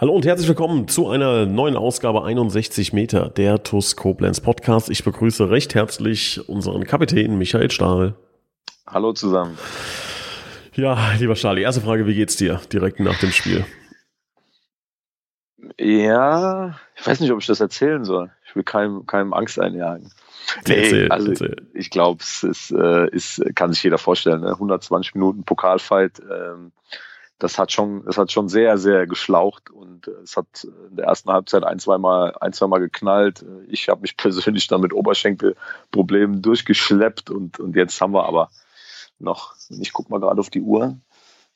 Hallo und herzlich willkommen zu einer neuen Ausgabe 61 Meter der TUS Koblenz Podcast. Ich begrüße recht herzlich unseren Kapitän Michael Stahl. Hallo zusammen. Ja, lieber Stahl, die erste Frage, wie geht's dir direkt nach dem Spiel? Ja, ich weiß nicht, ob ich das erzählen soll. Ich will keinem, keinem Angst einjagen. Nee, erzähl, also erzähl. ich glaube, es ist, äh, ist, kann sich jeder vorstellen. Ne? 120 Minuten Pokalfight. Ähm, das hat schon, es hat schon sehr, sehr geschlaucht und es hat in der ersten Halbzeit ein, zweimal, ein, zweimal geknallt. Ich habe mich persönlich dann mit Oberschenkelproblemen durchgeschleppt und, und jetzt haben wir aber noch, ich gucke mal gerade auf die Uhr,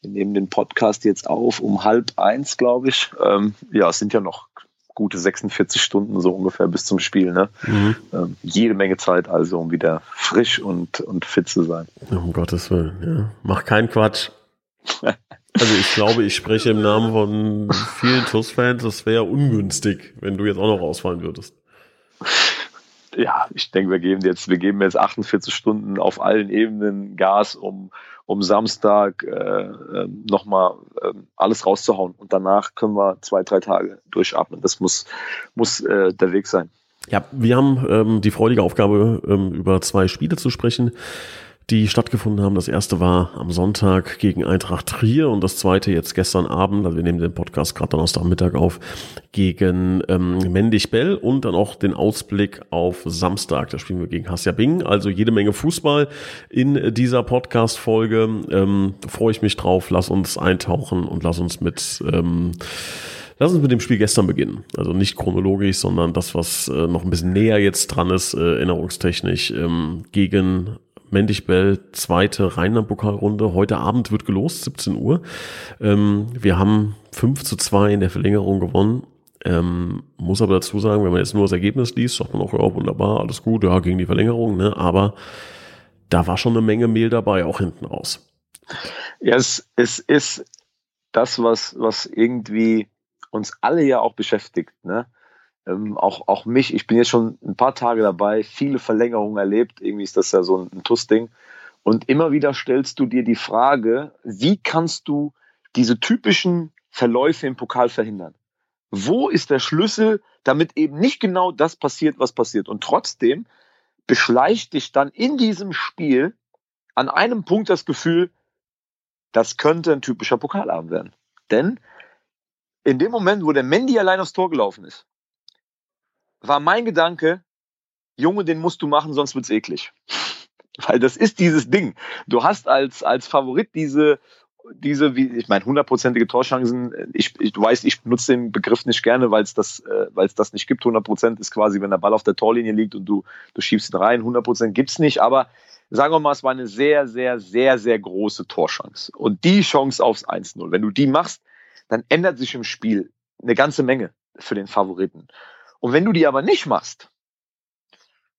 wir nehmen den Podcast jetzt auf um halb eins, glaube ich. Ähm, ja, es sind ja noch gute 46 Stunden so ungefähr bis zum Spiel. Ne? Mhm. Ähm, jede Menge Zeit also, um wieder frisch und, und fit zu sein. Um Gottes Willen, ja. Mach keinen Quatsch. Also ich glaube, ich spreche im Namen von vielen TUS-Fans. Es wäre ungünstig, wenn du jetzt auch noch ausfallen würdest. Ja, ich denke, wir geben jetzt, wir geben jetzt 48 Stunden auf allen Ebenen Gas, um, um Samstag äh, ähm, nochmal äh, alles rauszuhauen. Und danach können wir zwei, drei Tage durchatmen. Das muss, muss äh, der Weg sein. Ja, wir haben ähm, die freudige Aufgabe, ähm, über zwei Spiele zu sprechen die stattgefunden haben. Das erste war am Sonntag gegen Eintracht Trier und das zweite jetzt gestern Abend, also wir nehmen den Podcast gerade Donnerstagmittag auf, gegen ähm, Mendig Bell und dann auch den Ausblick auf Samstag. Da spielen wir gegen Hassia Bing, also jede Menge Fußball in dieser Podcast-Folge. Ähm, freue ich mich drauf. Lass uns eintauchen und lass uns mit ähm, Lass uns mit dem Spiel gestern beginnen. Also nicht chronologisch, sondern das, was äh, noch ein bisschen näher jetzt dran ist, äh, erinnerungstechnisch, ähm, gegen Mendig-Bell, zweite Rheinland-Pokalrunde. Heute Abend wird gelost, 17 Uhr. Ähm, wir haben 5 zu 2 in der Verlängerung gewonnen. Ähm, muss aber dazu sagen, wenn man jetzt nur das Ergebnis liest, sagt man auch, ja, wunderbar, alles gut, ja, gegen die Verlängerung, ne? Aber da war schon eine Menge Mehl dabei, auch hinten raus. Ja, es, es ist das, was, was irgendwie uns alle ja auch beschäftigt, ne? Ähm, auch, auch mich, ich bin jetzt schon ein paar Tage dabei, viele Verlängerungen erlebt, irgendwie ist das ja so ein, ein TUS-Ding. Und immer wieder stellst du dir die Frage, wie kannst du diese typischen Verläufe im Pokal verhindern? Wo ist der Schlüssel, damit eben nicht genau das passiert, was passiert? Und trotzdem beschleicht dich dann in diesem Spiel an einem Punkt das Gefühl, das könnte ein typischer Pokalabend werden. Denn in dem Moment, wo der Mendy allein aufs Tor gelaufen ist, war mein Gedanke, Junge, den musst du machen, sonst wird's eklig. Weil das ist dieses Ding. Du hast als, als Favorit diese, diese, wie, ich meine, hundertprozentige Torchancen. Ich, ich, du weißt, ich benutze den Begriff nicht gerne, weil es das, äh, weil es das nicht gibt. 100 Prozent ist quasi, wenn der Ball auf der Torlinie liegt und du, du schiebst ihn rein. 100 Prozent gibt's nicht. Aber sagen wir mal, es war eine sehr, sehr, sehr, sehr große Torchance. Und die Chance aufs 1-0, wenn du die machst, dann ändert sich im Spiel eine ganze Menge für den Favoriten. Und wenn du die aber nicht machst,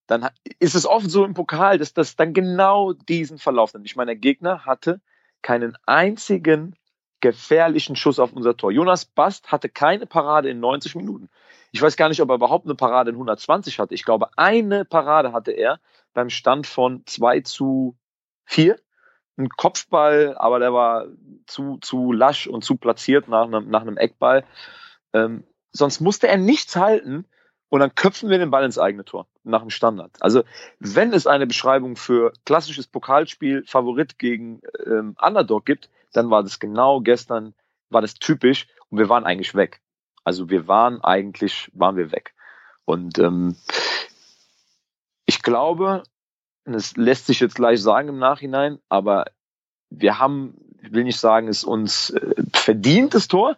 dann ist es oft so im Pokal, dass das dann genau diesen Verlauf nimmt. Ich meine, der Gegner hatte keinen einzigen gefährlichen Schuss auf unser Tor. Jonas Bast hatte keine Parade in 90 Minuten. Ich weiß gar nicht, ob er überhaupt eine Parade in 120 hatte. Ich glaube, eine Parade hatte er beim Stand von 2 zu 4. Ein Kopfball, aber der war zu, zu lasch und zu platziert nach einem, nach einem Eckball. Ähm, sonst musste er nichts halten und dann köpfen wir den Ball ins eigene Tor nach dem Standard. Also wenn es eine Beschreibung für klassisches Pokalspiel Favorit gegen ähm, Underdog gibt, dann war das genau gestern, war das typisch und wir waren eigentlich weg. Also wir waren eigentlich, waren wir weg. Und ähm, ich glaube, das lässt sich jetzt gleich sagen im Nachhinein, aber wir haben, ich will nicht sagen, es uns äh, verdient, das Tor,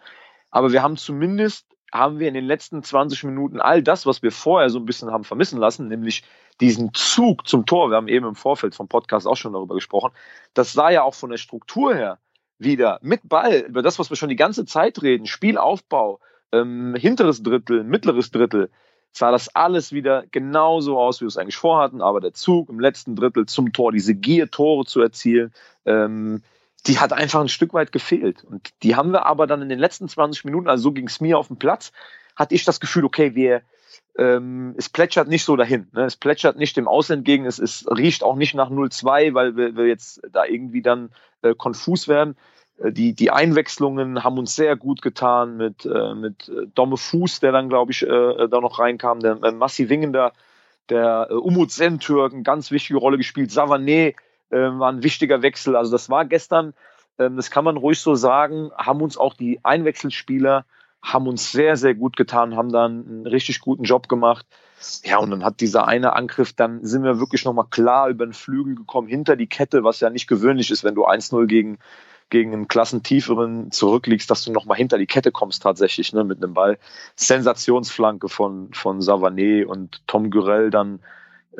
aber wir haben zumindest haben wir in den letzten 20 Minuten all das, was wir vorher so ein bisschen haben vermissen lassen, nämlich diesen Zug zum Tor. Wir haben eben im Vorfeld vom Podcast auch schon darüber gesprochen. Das sah ja auch von der Struktur her wieder mit Ball, über das, was wir schon die ganze Zeit reden, Spielaufbau, ähm, hinteres Drittel, mittleres Drittel, sah das alles wieder genauso aus, wie wir es eigentlich vorhatten. Aber der Zug im letzten Drittel zum Tor, diese Gier, Tore zu erzielen, ähm, die hat einfach ein Stück weit gefehlt. Und die haben wir aber dann in den letzten 20 Minuten, also so ging es mir auf dem Platz, hatte ich das Gefühl, okay, wir, ähm, es plätschert nicht so dahin. Ne? Es plätschert nicht dem Aus entgegen. Es, es riecht auch nicht nach 0-2, weil wir, wir jetzt da irgendwie dann äh, konfus werden. Äh, die, die Einwechslungen haben uns sehr gut getan mit, äh, mit äh, Domme Fuß, der dann, glaube ich, äh, da noch reinkam, der äh, Massi Wingender, der äh, Umut Sentürk, eine ganz wichtige Rolle gespielt, Savané äh, war ein wichtiger Wechsel. Also das war gestern, äh, das kann man ruhig so sagen, haben uns auch die Einwechselspieler haben uns sehr, sehr gut getan, haben dann einen richtig guten Job gemacht. Ja, und dann hat dieser eine Angriff, dann sind wir wirklich nochmal klar über den Flügel gekommen, hinter die Kette, was ja nicht gewöhnlich ist, wenn du 1-0 gegen, gegen einen Klassentieferen zurückliegst, dass du nochmal hinter die Kette kommst tatsächlich, ne, mit einem Ball. Sensationsflanke von, von Savané und Tom Gürell dann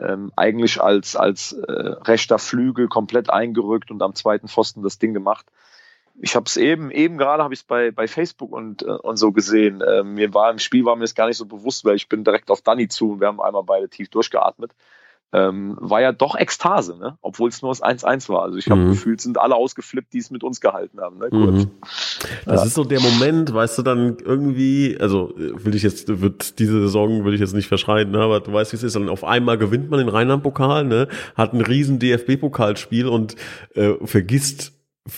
ähm, eigentlich als, als äh, rechter Flügel komplett eingerückt und am zweiten Pfosten das Ding gemacht ich habe es eben, eben gerade habe ich es bei, bei Facebook und, äh, und so gesehen. Äh, mir war im Spiel war mir das gar nicht so bewusst, weil ich bin direkt auf Danny zu und wir haben einmal beide tief durchgeatmet. Ähm, war ja doch Ekstase, ne? obwohl es nur das 1-1 war. Also ich habe mhm. gefühlt, sind alle ausgeflippt, die es mit uns gehalten haben. Ne? Mhm. Das ja. ist so der Moment, weißt du, dann irgendwie, also will ich jetzt, wird diese Saison, will ich jetzt nicht verschreien, ne? aber du weißt, wie es ist, dann auf einmal gewinnt man den Rheinland-Pokal, ne? hat ein riesen DFB-Pokalspiel und äh, vergisst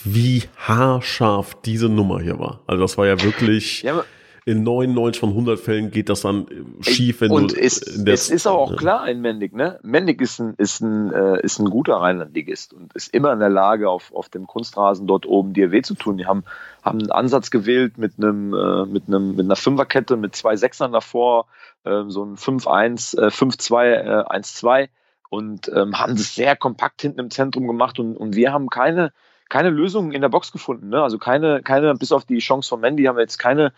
wie haarscharf diese Nummer hier war. Also das war ja wirklich ja, in 99 von 100 Fällen geht das dann schief, wenn und du es, der, es ist aber auch ja. klar ein Mendig, ne? Mendig ist ein ist ein äh, ist ein guter Rheinlandligist und ist immer in der Lage auf auf dem Kunstrasen dort oben dir weh zu tun. Die haben haben einen Ansatz gewählt mit einem äh, mit einem mit einer Fünferkette mit zwei Sechsern davor, äh, so ein 5-1 äh, 5-2 äh, 1-2 und ähm, haben das sehr kompakt hinten im Zentrum gemacht und und wir haben keine keine Lösung in der Box gefunden. Ne? Also keine, keine, bis auf die Chance von Mandy haben wir jetzt keine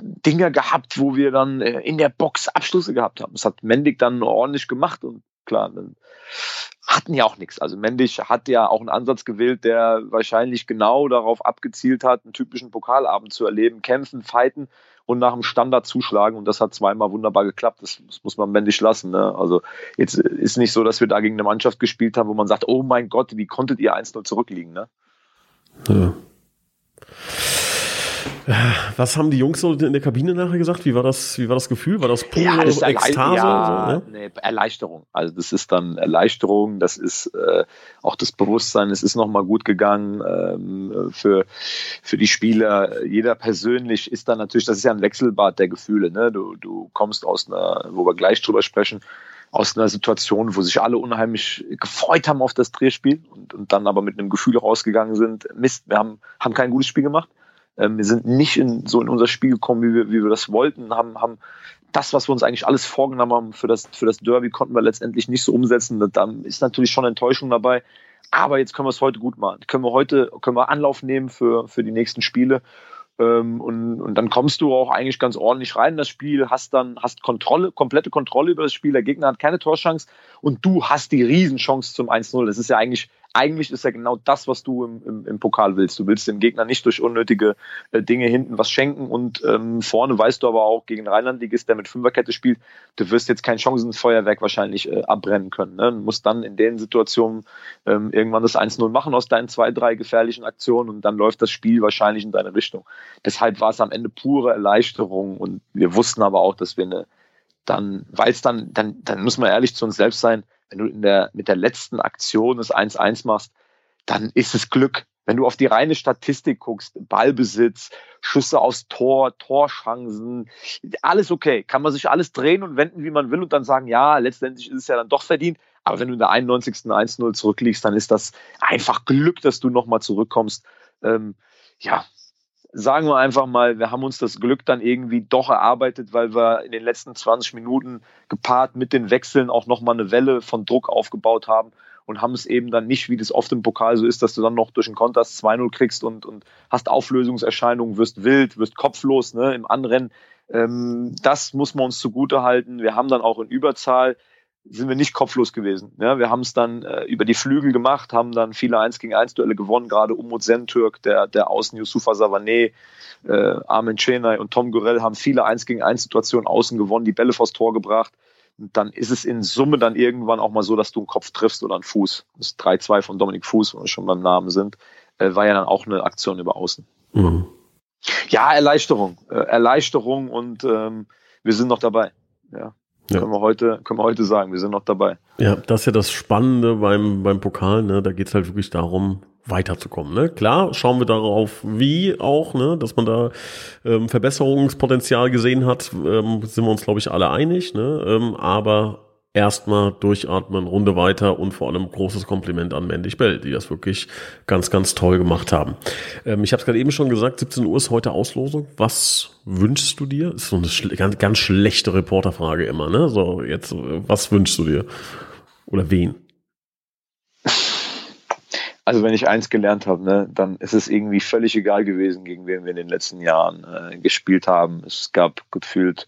Dinge gehabt, wo wir dann äh, in der Box Abschlüsse gehabt haben. Das hat Mendig dann ordentlich gemacht und klar, dann hatten ja auch nichts. Also Mendig hat ja auch einen Ansatz gewählt, der wahrscheinlich genau darauf abgezielt hat, einen typischen Pokalabend zu erleben, kämpfen, fighten und nach dem Standard zuschlagen. Und das hat zweimal wunderbar geklappt. Das, das muss man männlich lassen. Ne? Also jetzt ist nicht so, dass wir da gegen eine Mannschaft gespielt haben, wo man sagt, oh mein Gott, wie konntet ihr 1-0 zurückliegen? Ne? Ja. Was haben die Jungs so in der Kabine nachher gesagt? Wie war das, wie war das Gefühl? War das pure ja, das Ekstase? Ja, so, ne? nee, Erleichterung. Also das ist dann Erleichterung, das ist äh, auch das Bewusstsein, es ist nochmal gut gegangen ähm, für, für die Spieler. Jeder persönlich ist dann natürlich, das ist ja ein Wechselbad der Gefühle. Ne? Du, du kommst aus einer, wo wir gleich drüber sprechen, aus einer Situation, wo sich alle unheimlich gefreut haben auf das Drehspiel und, und dann aber mit einem Gefühl rausgegangen sind, Mist, wir haben, haben kein gutes Spiel gemacht ähm, wir sind nicht in, so in unser Spiel gekommen, wie wir, wie wir das wollten, haben, haben das, was wir uns eigentlich alles vorgenommen haben für das, für das Derby, konnten wir letztendlich nicht so umsetzen. Da ist natürlich schon Enttäuschung dabei. Aber jetzt können wir es heute gut machen. Können wir heute, können wir Anlauf nehmen für, für die nächsten Spiele. Ähm, und, und dann kommst du auch eigentlich ganz ordentlich rein in das Spiel, hast dann, hast Kontrolle, komplette Kontrolle über das Spiel. Der Gegner hat keine Torchance und du hast die Riesenchance zum 1-0. Das ist ja eigentlich eigentlich ist ja genau das, was du im, im, im Pokal willst. Du willst dem Gegner nicht durch unnötige äh, Dinge hinten was schenken und ähm, vorne weißt du aber auch gegen Rheinland-Ligist, der mit Fünferkette spielt, du wirst jetzt kein Chancenfeuerwerk wahrscheinlich äh, abbrennen können. Ne? Du musst dann in den Situationen ähm, irgendwann das 1-0 machen aus deinen zwei, drei gefährlichen Aktionen und dann läuft das Spiel wahrscheinlich in deine Richtung. Deshalb war es am Ende pure Erleichterung und wir wussten aber auch, dass wir eine dann, weil es dann, dann, dann muss man ehrlich zu uns selbst sein, wenn du der, mit der letzten Aktion das 1-1 machst, dann ist es Glück. Wenn du auf die reine Statistik guckst, Ballbesitz, Schüsse aufs Tor, Torchancen, alles okay. Kann man sich alles drehen und wenden, wie man will und dann sagen, ja, letztendlich ist es ja dann doch verdient. Aber wenn du in der 91. 1-0 zurückliegst, dann ist das einfach Glück, dass du nochmal zurückkommst. Ähm, ja, sagen wir einfach mal, wir haben uns das Glück dann irgendwie doch erarbeitet, weil wir in den letzten 20 Minuten gepaart mit den Wechseln auch nochmal eine Welle von Druck aufgebaut haben und haben es eben dann nicht, wie das oft im Pokal so ist, dass du dann noch durch den Kontrast 2-0 kriegst und, und hast Auflösungserscheinungen, wirst wild, wirst kopflos ne, im Anrennen. Ähm, das muss man uns zugute halten. Wir haben dann auch in Überzahl sind wir nicht kopflos gewesen. Ja, wir haben es dann äh, über die Flügel gemacht, haben dann viele 1 gegen 1 Duelle gewonnen, gerade Umut Sentürk, der, der Außen Yusufa Savané, äh, Armin Chenay und Tom Gurell haben viele 1 gegen 1 Situationen außen gewonnen, die Bälle vors Tor gebracht. Und dann ist es in Summe dann irgendwann auch mal so, dass du einen Kopf triffst oder einen Fuß. Das 3-2 von Dominik Fuß, wenn wir schon beim Namen sind, äh, war ja dann auch eine Aktion über Außen. Mhm. Ja, Erleichterung. Äh, Erleichterung und ähm, wir sind noch dabei. Ja. Ja. Können, wir heute, können wir heute sagen, wir sind noch dabei. Ja, das ist ja das Spannende beim, beim Pokal, ne? Da geht's halt wirklich darum, weiterzukommen. Ne? Klar, schauen wir darauf, wie auch, ne? dass man da ähm, Verbesserungspotenzial gesehen hat, ähm, sind wir uns, glaube ich, alle einig. Ne? Ähm, aber erstmal durchatmen, Runde weiter und vor allem großes Kompliment an Mendig Bell, die das wirklich ganz, ganz toll gemacht haben. Ähm, ich habe es gerade eben schon gesagt, 17 Uhr ist heute Auslosung. Was wünschst du dir? Ist so eine schle ganz, ganz schlechte Reporterfrage immer, ne? So, jetzt, was wünschst du dir? Oder wen? Also wenn ich eins gelernt habe, ne, dann ist es irgendwie völlig egal gewesen, gegen wen wir in den letzten Jahren äh, gespielt haben. Es gab gefühlt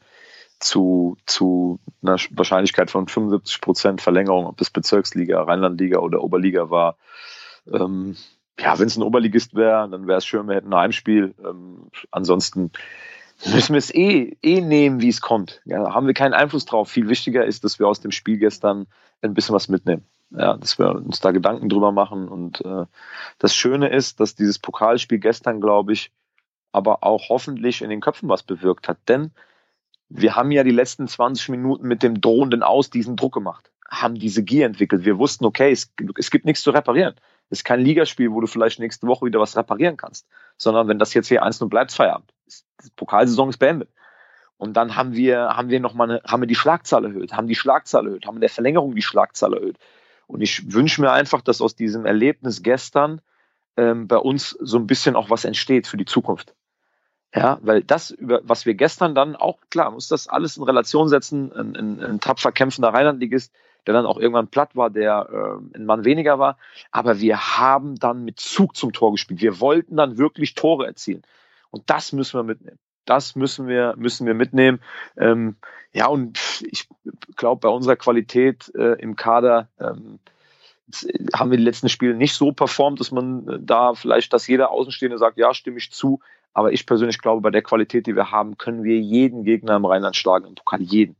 zu, zu einer Wahrscheinlichkeit von 75 Prozent Verlängerung, ob es Bezirksliga, Rheinlandliga oder Oberliga war. Ähm, ja, wenn es ein Oberligist wäre, dann wäre es schön, wir hätten ein Heimspiel. Ähm, ansonsten müssen wir es eh, eh nehmen, wie es kommt. Ja, haben wir keinen Einfluss drauf. Viel wichtiger ist, dass wir aus dem Spiel gestern ein bisschen was mitnehmen. Ja, dass wir uns da Gedanken drüber machen. Und äh, das Schöne ist, dass dieses Pokalspiel gestern, glaube ich, aber auch hoffentlich in den Köpfen was bewirkt hat. Denn wir haben ja die letzten 20 Minuten mit dem drohenden Aus diesen Druck gemacht, haben diese Gier entwickelt. Wir wussten, okay, es, es gibt nichts zu reparieren. Es ist kein Ligaspiel, wo du vielleicht nächste Woche wieder was reparieren kannst, sondern wenn das jetzt hier eins nur bleibt, Feierabend. Die Pokalsaison ist beendet. Und dann haben wir, haben wir nochmal haben wir die Schlagzahl erhöht, haben die Schlagzahl erhöht, haben in der Verlängerung die Schlagzahl erhöht. Und ich wünsche mir einfach, dass aus diesem Erlebnis gestern ähm, bei uns so ein bisschen auch was entsteht für die Zukunft. Ja, weil das, über was wir gestern dann auch, klar, muss das alles in Relation setzen, ein, ein, ein tapfer kämpfender Rheinlandligist, der dann auch irgendwann platt war, der äh, ein Mann weniger war. Aber wir haben dann mit Zug zum Tor gespielt. Wir wollten dann wirklich Tore erzielen. Und das müssen wir mitnehmen. Das müssen wir, müssen wir mitnehmen. Ähm, ja, und ich glaube, bei unserer Qualität äh, im Kader ähm, haben wir die letzten Spiele nicht so performt, dass man äh, da vielleicht, dass jeder Außenstehende sagt, ja, stimme ich zu. Aber ich persönlich glaube, bei der Qualität, die wir haben, können wir jeden Gegner im Rheinland schlagen, im Pokal jeden.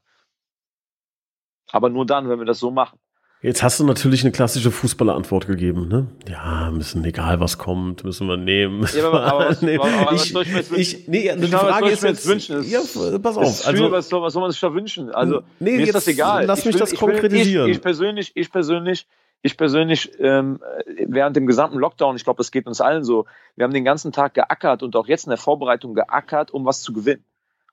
Aber nur dann, wenn wir das so machen. Jetzt hast du natürlich eine klassische Fußballerantwort gegeben, ne? Ja, müssen, egal was kommt, müssen wir nehmen. Ja, aber, aber, was, nee, aber was ich, soll ich mir jetzt wünschen? Ich, nee, die glaube, Frage ist jetzt, wünschen? ja, pass auf. Also, was, soll, was soll man sich da wünschen? Also, nee, mir jetzt, ist das egal. Lass ich mich will, das konkretisieren. Ich, ich, persönlich, ich persönlich ich persönlich ähm, während dem gesamten Lockdown, ich glaube, das geht uns allen so, wir haben den ganzen Tag geackert und auch jetzt in der Vorbereitung geackert, um was zu gewinnen.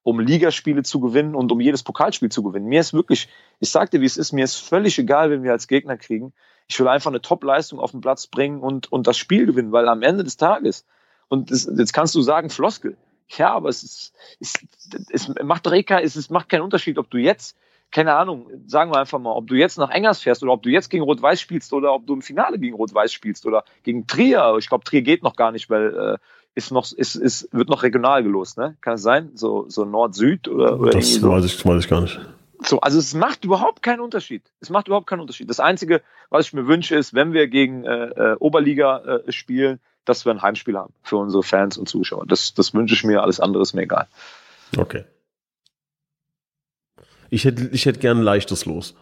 Um Ligaspiele zu gewinnen und um jedes Pokalspiel zu gewinnen. Mir ist wirklich, ich sag dir, wie es ist, mir ist völlig egal, wenn wir als Gegner kriegen. Ich will einfach eine Top-Leistung auf den Platz bringen und, und das Spiel gewinnen, weil am Ende des Tages, und das, jetzt kannst du sagen, Floskel, ja, aber es ist, es, es macht Reka, es, es macht keinen Unterschied, ob du jetzt keine Ahnung, sagen wir einfach mal, ob du jetzt nach Engers fährst oder ob du jetzt gegen Rot-Weiß spielst oder ob du im Finale gegen Rot-Weiß spielst oder gegen Trier. Ich glaube, Trier geht noch gar nicht, weil äh, ist noch, ist, ist, wird noch regional gelost, ne? Kann es sein? So, so Nord-Süd oder, oder Das so. weiß, ich, weiß ich gar nicht. So, also es macht überhaupt keinen Unterschied. Es macht überhaupt keinen Unterschied. Das Einzige, was ich mir wünsche, ist, wenn wir gegen äh, äh, Oberliga äh, spielen, dass wir ein Heimspiel haben für unsere Fans und Zuschauer. Das, das wünsche ich mir, alles andere ist mir egal. Okay. Ich hätte, ich hätte gern ein leichtes Los.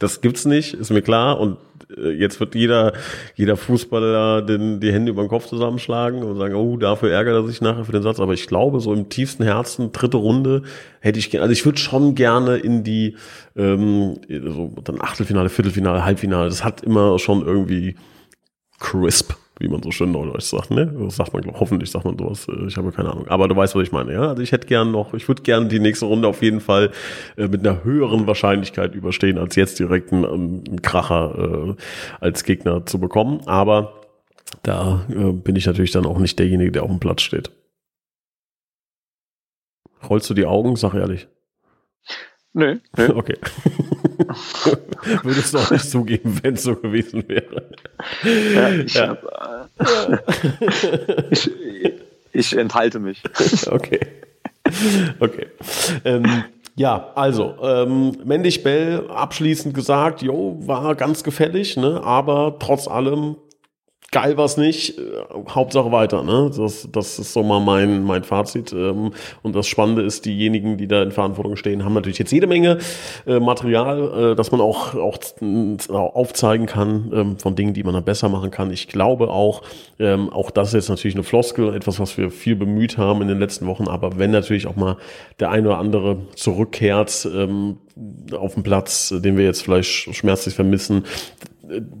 Das gibt's nicht, ist mir klar. Und äh, jetzt wird jeder, jeder Fußballer den, die Hände über den Kopf zusammenschlagen und sagen, oh, dafür ärgert er sich nachher für den Satz. Aber ich glaube, so im tiefsten Herzen, dritte Runde, hätte ich gerne, also ich würde schon gerne in die, ähm, so dann Achtelfinale, Viertelfinale, Halbfinale. Das hat immer schon irgendwie crisp wie man so schön neudeutsch sagt, ne? Das sagt man, hoffentlich sagt man sowas, äh, ich habe keine Ahnung. Aber du weißt, was ich meine, ja? Also ich hätte gern noch, ich würde gern die nächste Runde auf jeden Fall äh, mit einer höheren Wahrscheinlichkeit überstehen, als jetzt direkt einen, einen Kracher äh, als Gegner zu bekommen. Aber da äh, bin ich natürlich dann auch nicht derjenige, der auf dem Platz steht. Rollst du die Augen? Sag ehrlich. Nö. nö. Okay. Würdest du auch nicht zugeben, wenn es so gewesen wäre. Ja, ich, ja. Hab, äh, ich, ich, enthalte mich. Okay. Okay. Ähm, Ja, also, ähm, Mendig Bell abschließend gesagt, jo, war ganz gefällig, ne, aber trotz allem geil war's nicht, äh, Hauptsache weiter, ne? Das, das ist so mal mein, mein Fazit. Ähm, und das Spannende ist, diejenigen, die da in Verantwortung stehen, haben natürlich jetzt jede Menge äh, Material, äh, das man auch, auch aufzeigen kann ähm, von Dingen, die man dann besser machen kann. Ich glaube auch, ähm, auch das ist jetzt natürlich eine Floskel, etwas, was wir viel bemüht haben in den letzten Wochen, aber wenn natürlich auch mal der eine oder andere zurückkehrt, auf dem Platz, den wir jetzt vielleicht schmerzlich vermissen,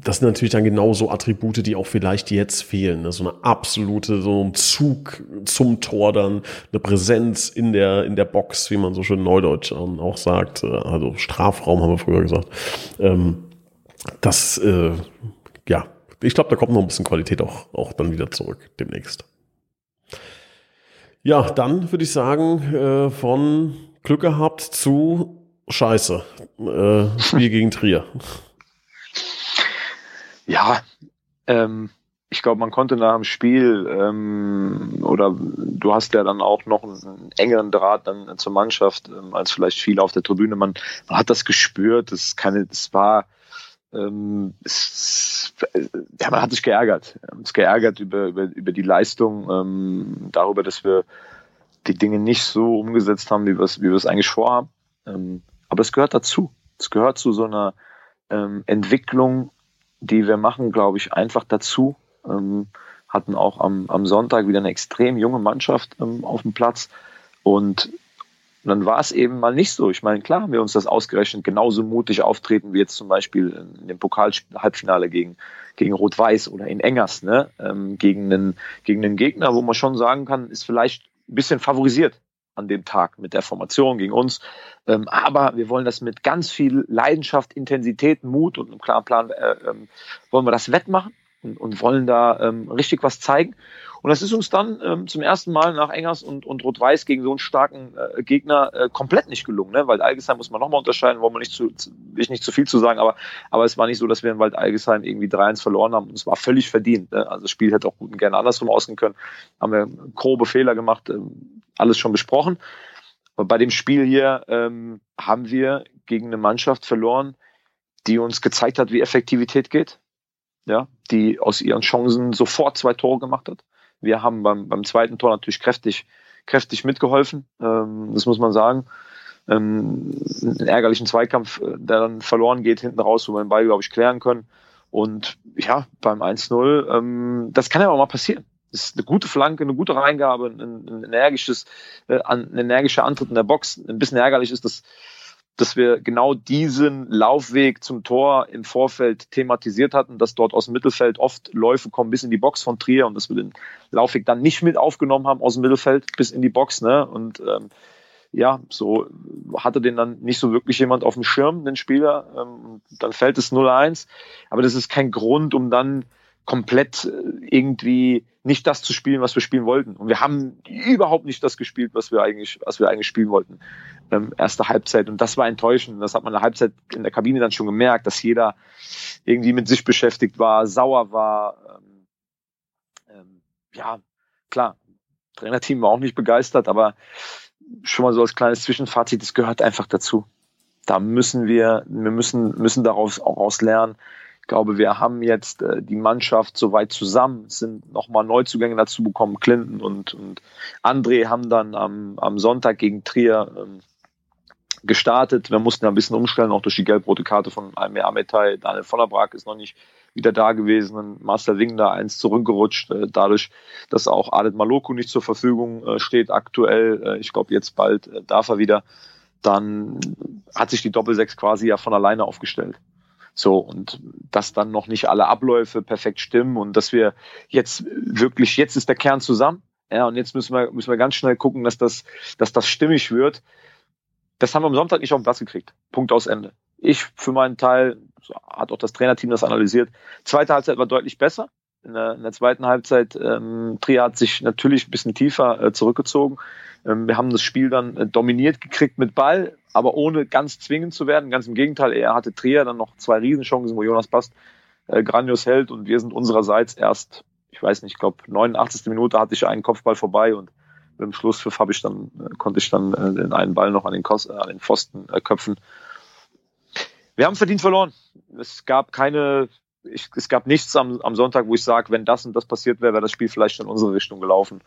das sind natürlich dann genauso Attribute, die auch vielleicht jetzt fehlen. Ne? So eine absolute, so ein Zug zum Tor dann, eine Präsenz in der, in der Box, wie man so schön neudeutsch auch sagt. Also Strafraum haben wir früher gesagt. Ähm, das, äh, ja, ich glaube, da kommt noch ein bisschen Qualität auch, auch dann wieder zurück demnächst. Ja, dann würde ich sagen, äh, von Glück gehabt zu Scheiße. Äh, Spiel gegen Trier. Ja, ähm, ich glaube, man konnte nach dem Spiel ähm, oder du hast ja dann auch noch einen engeren Draht dann zur Mannschaft ähm, als vielleicht viele auf der Tribüne. Man, man hat das gespürt. Das keine, das war ähm, es, ja, man hat sich geärgert. Man hat sich geärgert über, über, über die Leistung, ähm, darüber, dass wir die Dinge nicht so umgesetzt haben, wie wir es, wie wir es eigentlich vorhaben. Ähm, aber es gehört dazu. Es gehört zu so einer ähm, Entwicklung die wir machen, glaube ich, einfach dazu. Ähm, hatten auch am, am Sonntag wieder eine extrem junge Mannschaft ähm, auf dem Platz. Und dann war es eben mal nicht so. Ich meine, klar haben wir uns das ausgerechnet genauso mutig auftreten wie jetzt zum Beispiel in dem Pokal-Halbfinale gegen, gegen Rot-Weiß oder in Engers, ne? Ähm, gegen, einen, gegen einen Gegner, wo man schon sagen kann, ist vielleicht ein bisschen favorisiert an dem Tag mit der Formation gegen uns. Ähm, aber wir wollen das mit ganz viel Leidenschaft, Intensität, Mut und einem klaren Plan, äh, ähm, wollen wir das wettmachen und, und wollen da ähm, richtig was zeigen. Und das ist uns dann ähm, zum ersten Mal nach Engers und, und Rot-Weiß gegen so einen starken äh, Gegner äh, komplett nicht gelungen. Ne? Wald Algesheim muss man nochmal unterscheiden, wollen wir nicht zu, zu, ich nicht zu viel zu sagen, aber, aber es war nicht so, dass wir in Wald Algesheim irgendwie 3-1 verloren haben. Und es war völlig verdient. Ne? Also das Spiel hätte auch gut und gerne andersrum ausgehen können. Haben wir grobe Fehler gemacht, ähm, alles schon besprochen. Aber bei dem Spiel hier ähm, haben wir gegen eine Mannschaft verloren, die uns gezeigt hat, wie Effektivität geht. Ja, die aus ihren Chancen sofort zwei Tore gemacht hat. Wir haben beim, beim zweiten Tor natürlich kräftig, kräftig mitgeholfen. Ähm, das muss man sagen. Ähm, einen ärgerlichen Zweikampf, äh, der dann verloren geht hinten raus, wo wir den Ball, glaube ich, klären können. Und ja, beim 1-0, ähm, das kann ja auch mal passieren. Das ist eine gute Flanke, eine gute Reingabe, ein, ein energisches, äh, ein energischer Antritt in der Box. Ein bisschen ärgerlich ist, dass, dass wir genau diesen Laufweg zum Tor im Vorfeld thematisiert hatten, dass dort aus dem Mittelfeld oft Läufe kommen bis in die Box von Trier und dass wir den Laufweg dann nicht mit aufgenommen haben aus dem Mittelfeld bis in die Box. Ne? Und ähm, ja, so hatte den dann nicht so wirklich jemand auf dem Schirm, den Spieler. Ähm, dann fällt es 0-1. Aber das ist kein Grund, um dann komplett äh, irgendwie nicht das zu spielen, was wir spielen wollten. Und wir haben überhaupt nicht das gespielt, was wir eigentlich, was wir eigentlich spielen wollten. Ähm, erste Halbzeit. Und das war enttäuschend. Das hat man in der Halbzeit in der Kabine dann schon gemerkt, dass jeder irgendwie mit sich beschäftigt war, sauer war. Ähm, ähm, ja, klar. Trainerteam war auch nicht begeistert, aber schon mal so als kleines Zwischenfazit, das gehört einfach dazu. Da müssen wir, wir müssen, müssen daraus auch aus lernen, glaube, wir haben jetzt äh, die Mannschaft soweit zusammen, sind nochmal Neuzugänge dazu bekommen, Clinton und, und André haben dann am, am Sonntag gegen Trier ähm, gestartet. Wir mussten ein bisschen umstellen, auch durch die gelb-rote Karte von Almir Ametai. Daniel Vollerbrag ist noch nicht wieder da gewesen. Und Marcel Wing da eins zurückgerutscht, äh, dadurch, dass auch Adet Maloku nicht zur Verfügung äh, steht aktuell. Äh, ich glaube, jetzt bald äh, darf er wieder. Dann hat sich die Doppelsechs quasi ja von alleine aufgestellt. So, und dass dann noch nicht alle Abläufe perfekt stimmen und dass wir jetzt wirklich, jetzt ist der Kern zusammen. Ja, und jetzt müssen wir, müssen wir ganz schnell gucken, dass das, dass das stimmig wird. Das haben wir am Sonntag nicht auf den Platz gekriegt. Punkt aus Ende. Ich für meinen Teil, so hat auch das Trainerteam das analysiert. Zweite Halbzeit war deutlich besser. In der, in der zweiten Halbzeit, ähm, Trier hat sich natürlich ein bisschen tiefer äh, zurückgezogen. Ähm, wir haben das Spiel dann äh, dominiert gekriegt mit Ball, aber ohne ganz zwingend zu werden. Ganz im Gegenteil, er hatte Trier dann noch zwei Riesenchancen, wo Jonas Bast äh, grandios hält und wir sind unsererseits erst, ich weiß nicht, ich glaube 89. Minute hatte ich einen Kopfball vorbei und Im Schlusspfiff habe ich dann, äh, konnte ich dann äh, den einen Ball noch an den, Kos an den Pfosten äh, köpfen. Wir haben verdient verloren. Es gab keine, ich, es gab nichts am, am Sonntag, wo ich sage, wenn das und das passiert wäre, wäre das Spiel vielleicht in unsere Richtung gelaufen.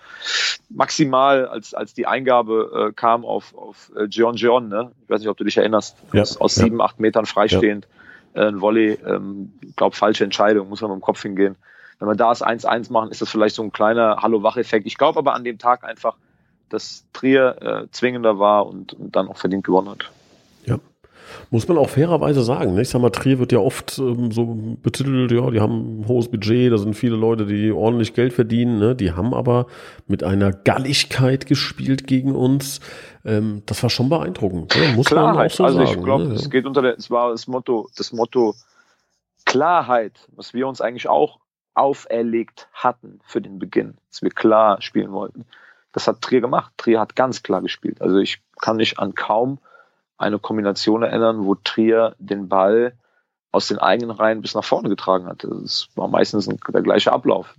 Maximal, als, als die Eingabe äh, kam auf, auf äh, John John, ne? ich weiß nicht, ob du dich erinnerst, ja, aus, aus ja. sieben, acht Metern freistehend, ja. äh, ein Volley, ähm, glaube falsche Entscheidung, muss man mit dem Kopf hingehen. Wenn wir da das 1-1 machen, ist das vielleicht so ein kleiner Hallo-Wach-Effekt. Ich glaube aber an dem Tag einfach, dass Trier äh, zwingender war und, und dann auch verdient gewonnen hat. Muss man auch fairerweise sagen. Ne? Ich sag mal, Trier wird ja oft ähm, so betitelt, ja, die haben ein hohes Budget, da sind viele Leute, die ordentlich Geld verdienen. Ne? Die haben aber mit einer Galligkeit gespielt gegen uns. Ähm, das war schon beeindruckend. Ne? Muss Klarheit. man auch so also sagen. Ich glaube, ne? es geht unter der, es war das Motto, das Motto Klarheit, was wir uns eigentlich auch auferlegt hatten für den Beginn, dass wir klar spielen wollten. Das hat Trier gemacht. Trier hat ganz klar gespielt. Also ich kann mich an kaum eine Kombination erinnern, wo Trier den Ball aus den eigenen Reihen bis nach vorne getragen hat. Das war meistens der gleiche Ablauf.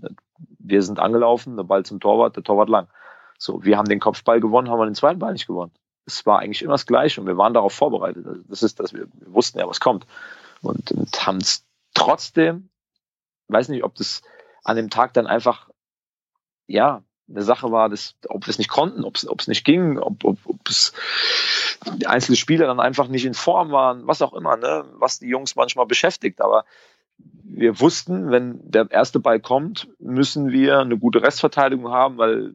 Wir sind angelaufen, der Ball zum Torwart, der Torwart lang. So, wir haben den Kopfball gewonnen, haben wir den zweiten Ball nicht gewonnen. Es war eigentlich immer das Gleiche und wir waren darauf vorbereitet. Das ist, dass wir, wir wussten ja, was kommt. Und, und haben es trotzdem, weiß nicht, ob das an dem Tag dann einfach, ja, eine Sache war, dass, ob wir es nicht konnten, ob es nicht ging, ob, ob, ob es die einzelnen Spieler dann einfach nicht in Form waren, was auch immer, ne, was die Jungs manchmal beschäftigt. Aber wir wussten, wenn der erste Ball kommt, müssen wir eine gute Restverteidigung haben, weil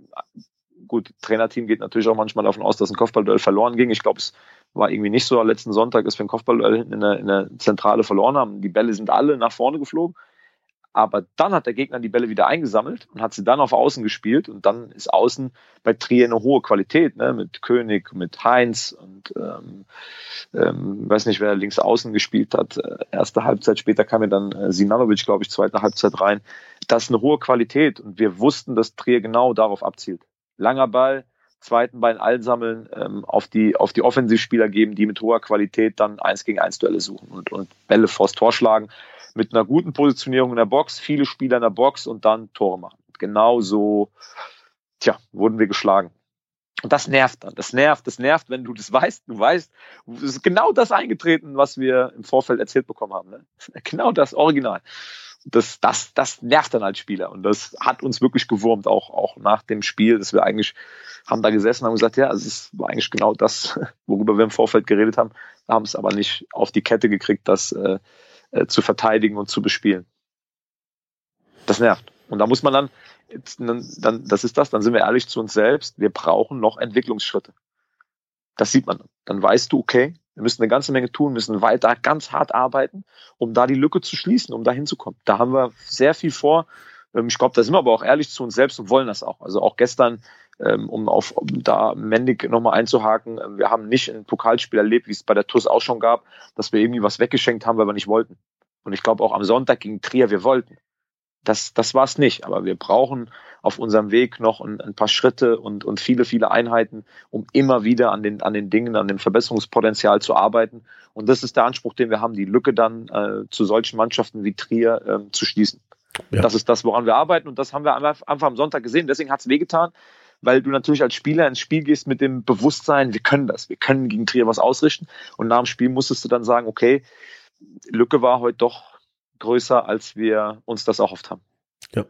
gut, Trainerteam geht natürlich auch manchmal davon aus, dass ein Kopfballduell verloren ging. Ich glaube, es war irgendwie nicht so letzten Sonntag, dass wir ein Kopfballduell in der, in der Zentrale verloren haben. Die Bälle sind alle nach vorne geflogen. Aber dann hat der Gegner die Bälle wieder eingesammelt und hat sie dann auf Außen gespielt. Und dann ist Außen bei Trier eine hohe Qualität, ne? mit König, mit Heinz und ähm, ähm, weiß nicht, wer links außen gespielt hat. Äh, erste Halbzeit, später kam ja dann äh, Sinanovic, glaube ich, zweite Halbzeit rein. Das ist eine hohe Qualität und wir wussten, dass Trier genau darauf abzielt. Langer Ball, zweiten Bein einsammeln, ähm, auf die, auf die Offensivspieler geben, die mit hoher Qualität dann eins gegen eins Duelle suchen und, und Bälle vors Tor schlagen mit einer guten Positionierung in der Box, viele Spieler in der Box und dann Tore machen. Genau so, tja, wurden wir geschlagen. Und das nervt dann. Das nervt, das nervt, wenn du das weißt. Du weißt, es ist genau das eingetreten, was wir im Vorfeld erzählt bekommen haben. Ne? Genau das Original. Das, das, das nervt dann als Spieler. Und das hat uns wirklich gewurmt, auch, auch nach dem Spiel, dass wir eigentlich haben da gesessen und haben gesagt, ja, es war eigentlich genau das, worüber wir im Vorfeld geredet haben. Haben es aber nicht auf die Kette gekriegt, dass äh, äh, zu verteidigen und zu bespielen. Das nervt. Und da muss man dann, dann, das ist das, dann sind wir ehrlich zu uns selbst, wir brauchen noch Entwicklungsschritte. Das sieht man. Dann weißt du, okay, wir müssen eine ganze Menge tun, müssen weiter ganz hart arbeiten, um da die Lücke zu schließen, um da hinzukommen. Da haben wir sehr viel vor. Ähm, ich glaube, da sind wir aber auch ehrlich zu uns selbst und wollen das auch. Also auch gestern, um auf um da Mendig nochmal einzuhaken, ähm, wir haben nicht ein Pokalspiel erlebt, wie es bei der TUS auch schon gab, dass wir irgendwie was weggeschenkt haben, weil wir nicht wollten. Und ich glaube auch am Sonntag gegen Trier, wir wollten. Das, das war es nicht. Aber wir brauchen auf unserem Weg noch ein, ein, paar Schritte und, und viele, viele Einheiten, um immer wieder an den, an den Dingen, an dem Verbesserungspotenzial zu arbeiten. Und das ist der Anspruch, den wir haben, die Lücke dann äh, zu solchen Mannschaften wie Trier äh, zu schließen. Ja. Das ist das, woran wir arbeiten. Und das haben wir einfach, einfach am Sonntag gesehen. Deswegen hat es wehgetan weil du natürlich als Spieler ins Spiel gehst mit dem Bewusstsein, wir können das, wir können gegen Trier was ausrichten. Und nach dem Spiel musstest du dann sagen, okay, Lücke war heute doch größer, als wir uns das erhofft haben. Ja.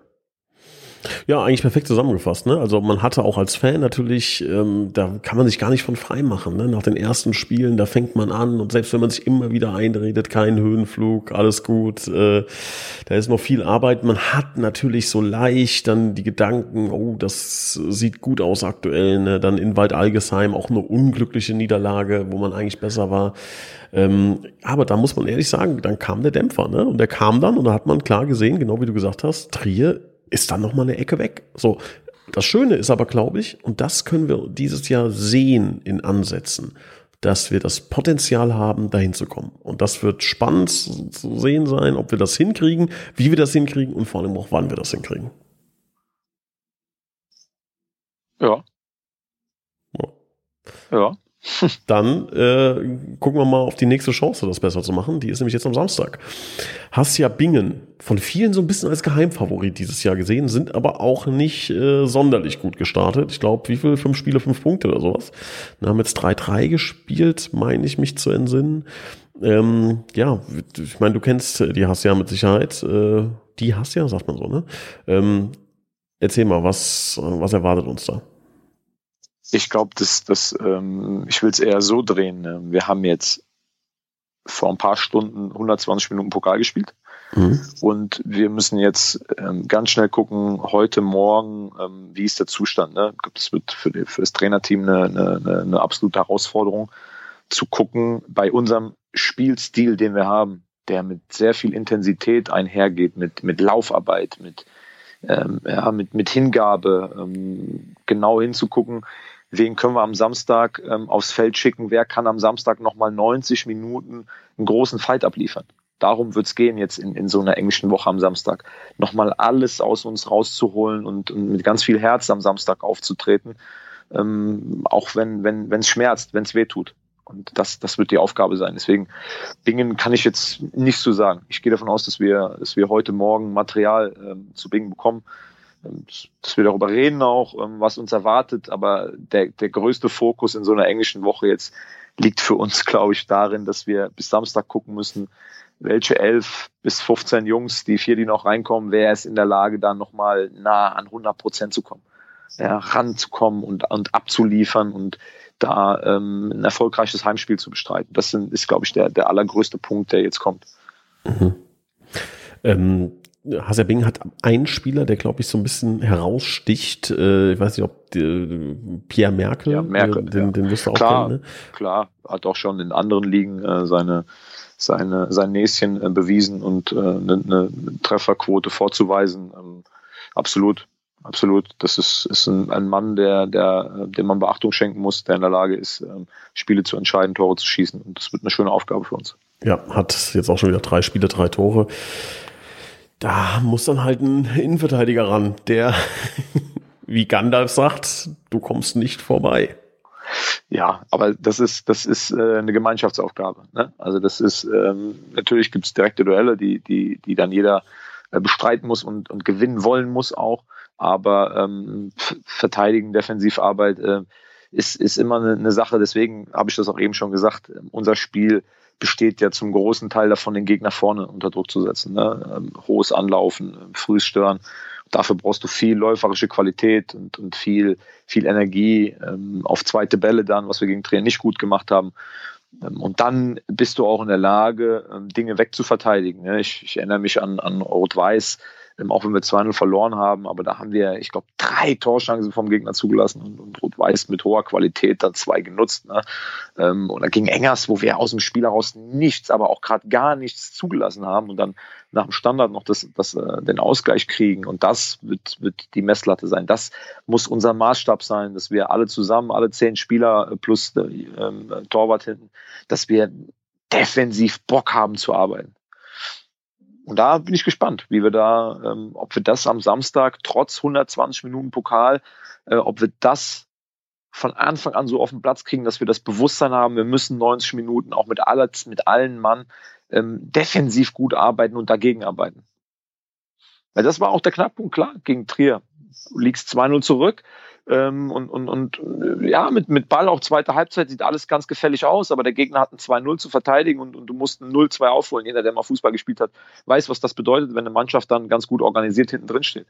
Ja, eigentlich perfekt zusammengefasst. Ne? Also man hatte auch als Fan natürlich, ähm, da kann man sich gar nicht von frei machen. Ne? Nach den ersten Spielen, da fängt man an und selbst wenn man sich immer wieder einredet, kein Höhenflug, alles gut, äh, da ist noch viel Arbeit. Man hat natürlich so leicht dann die Gedanken, oh, das sieht gut aus aktuell. Ne? Dann in Wald Algesheim auch eine unglückliche Niederlage, wo man eigentlich besser war. Ähm, aber da muss man ehrlich sagen, dann kam der Dämpfer, ne? Und der kam dann und da hat man klar gesehen, genau wie du gesagt hast, Trier ist dann noch mal eine Ecke weg. So, das Schöne ist aber, glaube ich, und das können wir dieses Jahr sehen in Ansätzen, dass wir das Potenzial haben, dahin zu kommen. Und das wird spannend zu sehen sein, ob wir das hinkriegen, wie wir das hinkriegen und vor allem auch, wann wir das hinkriegen. Ja. Ja. ja. Dann äh, gucken wir mal auf die nächste Chance, das besser zu machen. Die ist nämlich jetzt am Samstag. Hassia Bingen, von vielen so ein bisschen als Geheimfavorit dieses Jahr gesehen, sind aber auch nicht äh, sonderlich gut gestartet. Ich glaube, wie viel? Fünf Spiele, fünf Punkte oder sowas. Wir haben jetzt 3-3 gespielt, meine ich mich zu entsinnen. Ähm, ja, ich meine, du kennst die Hassia mit Sicherheit. Äh, die Hassia, sagt man so, ne? Ähm, erzähl mal, was, was erwartet uns da? Ich glaube, dass das, ähm, ich will es eher so drehen. Ne? Wir haben jetzt vor ein paar Stunden 120 Minuten Pokal gespielt. Mhm. Und wir müssen jetzt ähm, ganz schnell gucken, heute Morgen, ähm, wie ist der Zustand. Ne? Ich glaube, das wird für, die, für das Trainerteam eine, eine, eine absolute Herausforderung, zu gucken, bei unserem Spielstil, den wir haben, der mit sehr viel Intensität einhergeht, mit, mit Laufarbeit, mit, ähm, ja, mit, mit Hingabe, ähm, genau hinzugucken, wen können wir am Samstag ähm, aufs Feld schicken, wer kann am Samstag nochmal 90 Minuten einen großen Fight abliefern. Darum wird's gehen jetzt in, in so einer englischen Woche am Samstag. Nochmal alles aus uns rauszuholen und, und mit ganz viel Herz am Samstag aufzutreten. Ähm, auch wenn wenn wenn, schmerzt, wenn es weh tut. Und das, das wird die Aufgabe sein. Deswegen, Bingen kann ich jetzt nicht so sagen. Ich gehe davon aus, dass wir, dass wir heute Morgen Material ähm, zu Bingen bekommen, dass wir darüber reden auch, ähm, was uns erwartet. Aber der, der größte Fokus in so einer englischen Woche jetzt liegt für uns, glaube ich, darin, dass wir bis Samstag gucken müssen, welche elf bis 15 Jungs, die vier, die noch reinkommen, wer ist in der Lage, da nochmal nah an 100 Prozent zu kommen, ja, ranzukommen und, und abzuliefern und da ähm, ein erfolgreiches Heimspiel zu bestreiten. Das sind, ist, glaube ich, der, der allergrößte Punkt, der jetzt kommt. Mhm. Ähm, Haserbing hat einen Spieler, der glaube ich so ein bisschen heraussticht. Äh, ich weiß nicht, ob äh, Pierre Merkel, ja, Merkel den, ja. den wirst du auch klar, kennen. Ne? Klar, hat auch schon in anderen Ligen äh, seine seine sein Näschen äh, bewiesen und äh, eine, eine Trefferquote vorzuweisen. Ähm, absolut, absolut. Das ist, ist ein, ein Mann, der, der, dem man Beachtung schenken muss, der in der Lage ist, ähm, Spiele zu entscheiden, Tore zu schießen. Und das wird eine schöne Aufgabe für uns. Ja, hat jetzt auch schon wieder drei Spiele, drei Tore da muss dann halt ein Innenverteidiger ran, der, wie Gandalf sagt, du kommst nicht vorbei. Ja, aber das ist, das ist äh, eine Gemeinschaftsaufgabe. Ne? Also das ist, ähm, natürlich gibt es direkte Duelle, die, die, die dann jeder äh, bestreiten muss und, und gewinnen wollen muss auch. Aber ähm, verteidigen, Defensivarbeit äh, ist, ist immer eine, eine Sache. Deswegen habe ich das auch eben schon gesagt. Unser Spiel besteht ja zum großen Teil davon, den Gegner vorne unter Druck zu setzen. Ne? Ähm, hohes Anlaufen, ähm, frühes Stören. Dafür brauchst du viel läuferische Qualität und, und viel, viel Energie ähm, auf zweite Bälle dann, was wir gegen Trainer nicht gut gemacht haben. Ähm, und dann bist du auch in der Lage, Dinge wegzuverteidigen. Ne? Ich, ich erinnere mich an, an Rot-Weiß, auch wenn wir 2-0 verloren haben, aber da haben wir, ich glaube, drei Torschancen vom Gegner zugelassen und, und Rot-Weiß mit hoher Qualität dann zwei genutzt. Ne? Ähm, und dann gegen Engers, wo wir aus dem Spiel heraus nichts, aber auch gerade gar nichts zugelassen haben und dann nach dem Standard noch das, das, äh, den Ausgleich kriegen. Und das wird, wird die Messlatte sein. Das muss unser Maßstab sein, dass wir alle zusammen, alle zehn Spieler plus äh, äh, Torwart hinten, dass wir defensiv Bock haben zu arbeiten. Und da bin ich gespannt, wie wir da, ähm, ob wir das am Samstag trotz 120 Minuten Pokal, äh, ob wir das von Anfang an so auf den Platz kriegen, dass wir das Bewusstsein haben, wir müssen 90 Minuten auch mit, aller, mit allen Mann ähm, defensiv gut arbeiten und dagegen arbeiten. Weil das war auch der Knackpunkt, klar, gegen Trier. Liegst 2-0 zurück, ähm, und, und, und äh, ja, mit, mit Ball auch zweite Halbzeit sieht alles ganz gefällig aus, aber der Gegner hat ein 2-0 zu verteidigen und, und du musst ein 0-2 aufholen. Jeder, der mal Fußball gespielt hat, weiß, was das bedeutet, wenn eine Mannschaft dann ganz gut organisiert hinten drin steht.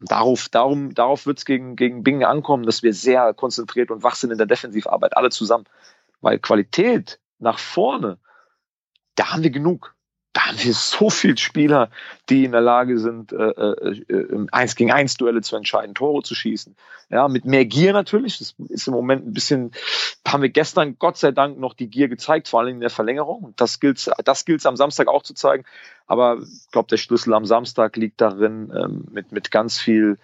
Und darauf, darum, darauf wird es gegen, gegen Bingen ankommen, dass wir sehr konzentriert und wach sind in der Defensivarbeit, alle zusammen. Weil Qualität nach vorne, da haben wir genug da haben wir so viele Spieler, die in der Lage sind, äh, äh, eins gegen eins Duelle zu entscheiden, Tore zu schießen. Ja, mit mehr Gier natürlich. Das ist im Moment ein bisschen, haben wir gestern Gott sei Dank noch die Gier gezeigt, vor allem in der Verlängerung. Und das gilt, das gilt am Samstag auch zu zeigen. Aber ich glaube, der Schlüssel am Samstag liegt darin, ähm, mit, mit ganz viel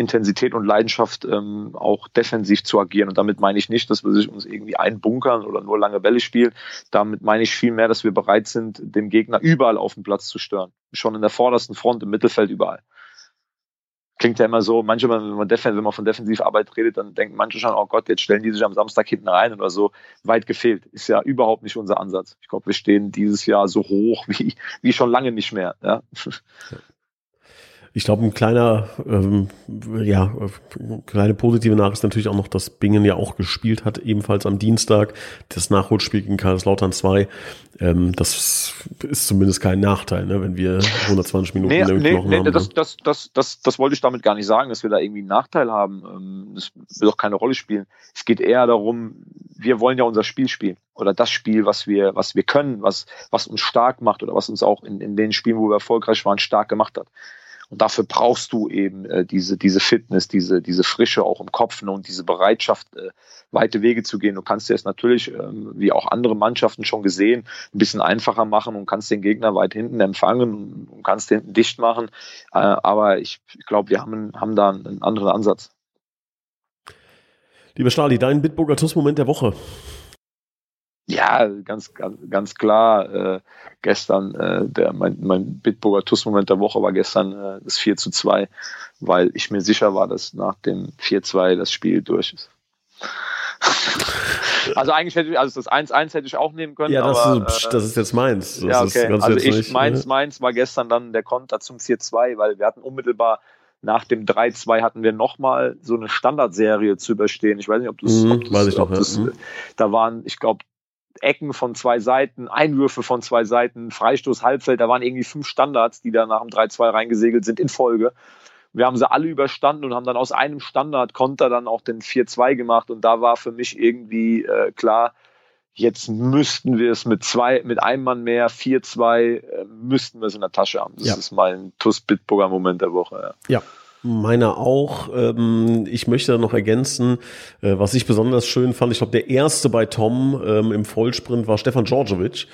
Intensität und Leidenschaft ähm, auch defensiv zu agieren. Und damit meine ich nicht, dass wir uns irgendwie einbunkern oder nur lange Bälle spielen. Damit meine ich vielmehr, dass wir bereit sind, den Gegner überall auf dem Platz zu stören. Schon in der vordersten Front, im Mittelfeld, überall. klingt ja immer so, manchmal, wenn man, wenn man von Defensivarbeit redet, dann denken manche schon, oh Gott, jetzt stellen die sich am Samstag hinten rein oder so. Weit gefehlt. Ist ja überhaupt nicht unser Ansatz. Ich glaube, wir stehen dieses Jahr so hoch wie, wie schon lange nicht mehr. Ja. Ich glaube, ein kleiner, ähm, ja, kleine positive Nachricht ist natürlich auch noch, dass Bingen ja auch gespielt hat, ebenfalls am Dienstag, das Nachholspiel gegen Karlslautern 2. Ähm, das ist zumindest kein Nachteil, ne, wenn wir 120 Minuten nee, nee, Knochen nee, haben. Das, ne? das, das, das, das wollte ich damit gar nicht sagen, dass wir da irgendwie einen Nachteil haben. Ähm, das will auch keine Rolle spielen. Es geht eher darum, wir wollen ja unser Spiel spielen oder das Spiel, was wir, was wir können, was, was uns stark macht oder was uns auch in, in den Spielen, wo wir erfolgreich waren, stark gemacht hat. Und dafür brauchst du eben äh, diese, diese Fitness, diese, diese Frische auch im Kopf ne, und diese Bereitschaft, äh, weite Wege zu gehen. Du kannst dir es natürlich, ähm, wie auch andere Mannschaften schon gesehen, ein bisschen einfacher machen und kannst den Gegner weit hinten empfangen und kannst hinten dicht machen. Äh, aber ich, glaube, wir haben, haben da einen anderen Ansatz. Lieber Stali, dein Bitburger TUS-Moment der Woche. Ja, ganz, ganz, ganz klar. Äh, gestern, äh, der, mein, mein Bitburger TUS-Moment der Woche war gestern äh, das 4 zu 2, weil ich mir sicher war, dass nach dem 4-2 das Spiel durch ist. also eigentlich hätte ich, also das 1-1 hätte ich auch nehmen können. Ja, das, aber, ist, das ist jetzt meins. Das ja, okay. also ich, nicht, meins, ne? meins war gestern dann der Konter zum 4-2, weil wir hatten unmittelbar nach dem 3-2 hatten wir nochmal so eine Standardserie zu überstehen. Ich weiß nicht, ob du es. Mhm, weiß ich noch, ja. Mhm. Da waren, ich glaube, Ecken von zwei Seiten, Einwürfe von zwei Seiten, Freistoß, Halbfeld, da waren irgendwie fünf Standards, die da nach dem 3-2 reingesegelt sind in Folge. Wir haben sie alle überstanden und haben dann aus einem Standard-Konter dann auch den 4-2 gemacht und da war für mich irgendwie äh, klar, jetzt müssten wir es mit zwei, mit einem Mann mehr, 4-2, äh, müssten wir es in der Tasche haben. Das ja. ist mein TUS-Bitburger-Moment der Woche. Ja. ja. Meiner auch. Ähm, ich möchte noch ergänzen, äh, was ich besonders schön fand. Ich glaube, der erste bei Tom ähm, im Vollsprint war Stefan Djordjevic.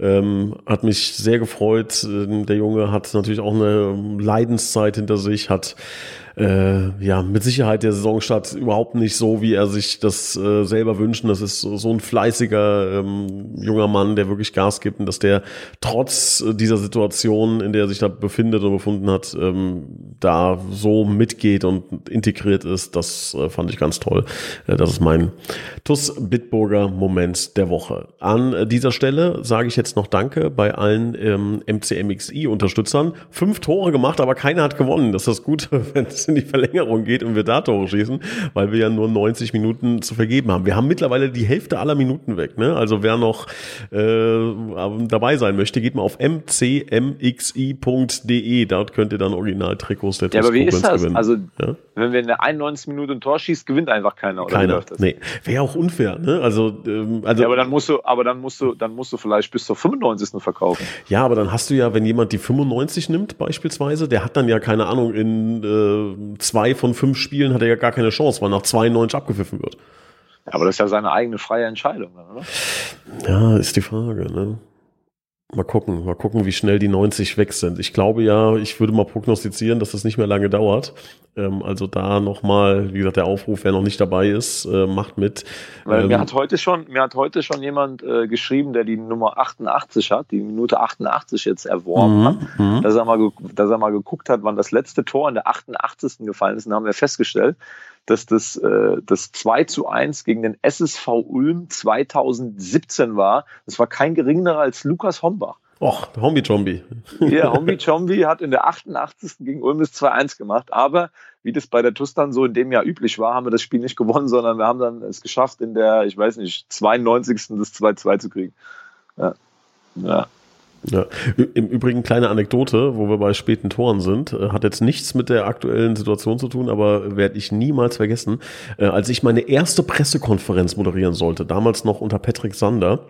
Ähm, hat mich sehr gefreut. Der Junge hat natürlich auch eine Leidenszeit hinter sich, hat äh, ja mit Sicherheit der Saisonstart überhaupt nicht so, wie er sich das äh, selber wünschen. Das ist so, so ein fleißiger ähm, junger Mann, der wirklich Gas gibt und dass der trotz dieser Situation, in der er sich da befindet und befunden hat, ähm, da so mitgeht und integriert ist. Das äh, fand ich ganz toll. Äh, das ist mein TUS Bitburger Moment der Woche. An dieser Stelle sage ich jetzt noch Danke bei allen ähm, MCMXI-Unterstützern. Fünf Tore gemacht, aber keiner hat gewonnen. Das ist das Gute, wenn es in die Verlängerung geht und wir da Tore schießen, weil wir ja nur 90 Minuten zu vergeben haben. Wir haben mittlerweile die Hälfte aller Minuten weg. Ne? Also wer noch äh, dabei sein möchte, geht mal auf mcmxi.de. Dort könnt ihr dann Original-Trikots der Ja, aber wie ist das? Gewinnen. Also ja? wenn wir in der 91 Minute ein Tor schießt, gewinnt einfach keiner. Oder keiner. Nee, wäre auch unfair. Ne? Also, ähm, also ja, aber dann musst du, aber dann musst du, dann musst du vielleicht bis zur 95. verkaufen. Ja, aber dann hast du ja, wenn jemand die 95 nimmt beispielsweise, der hat dann ja keine Ahnung in äh, zwei von fünf Spielen hat er ja gar keine Chance, weil nach 92 abgepfiffen wird. Ja, aber das ist ja seine eigene freie Entscheidung, oder? Ja, ist die Frage, ne? Mal gucken, mal gucken, wie schnell die 90 weg sind. Ich glaube ja, ich würde mal prognostizieren, dass das nicht mehr lange dauert. Ähm, also da nochmal, wie gesagt, der Aufruf, wer noch nicht dabei ist, äh, macht mit. Weil ähm, mir hat heute schon, mir hat heute schon jemand äh, geschrieben, der die Nummer 88 hat, die Minute 88 jetzt erworben mhm, hat, mhm. dass er, mal, dass er mal geguckt hat, wann das letzte Tor in der 88. gefallen ist. Und haben wir festgestellt, dass das, äh, das 2 zu 1 gegen den SSV Ulm 2017 war. Das war kein geringerer als Lukas Hombach. Och, Hombi Chombi. Ja, Hombi Chombi hat in der 88. gegen Ulm das 2-1 gemacht. Aber wie das bei der TUS dann so in dem Jahr üblich war, haben wir das Spiel nicht gewonnen, sondern wir haben dann es geschafft, in der, ich weiß nicht, 92. das 2-2 zu kriegen. Ja. ja. Ja. Im Übrigen kleine Anekdote, wo wir bei späten Toren sind, äh, hat jetzt nichts mit der aktuellen Situation zu tun, aber werde ich niemals vergessen, äh, als ich meine erste Pressekonferenz moderieren sollte, damals noch unter Patrick Sander,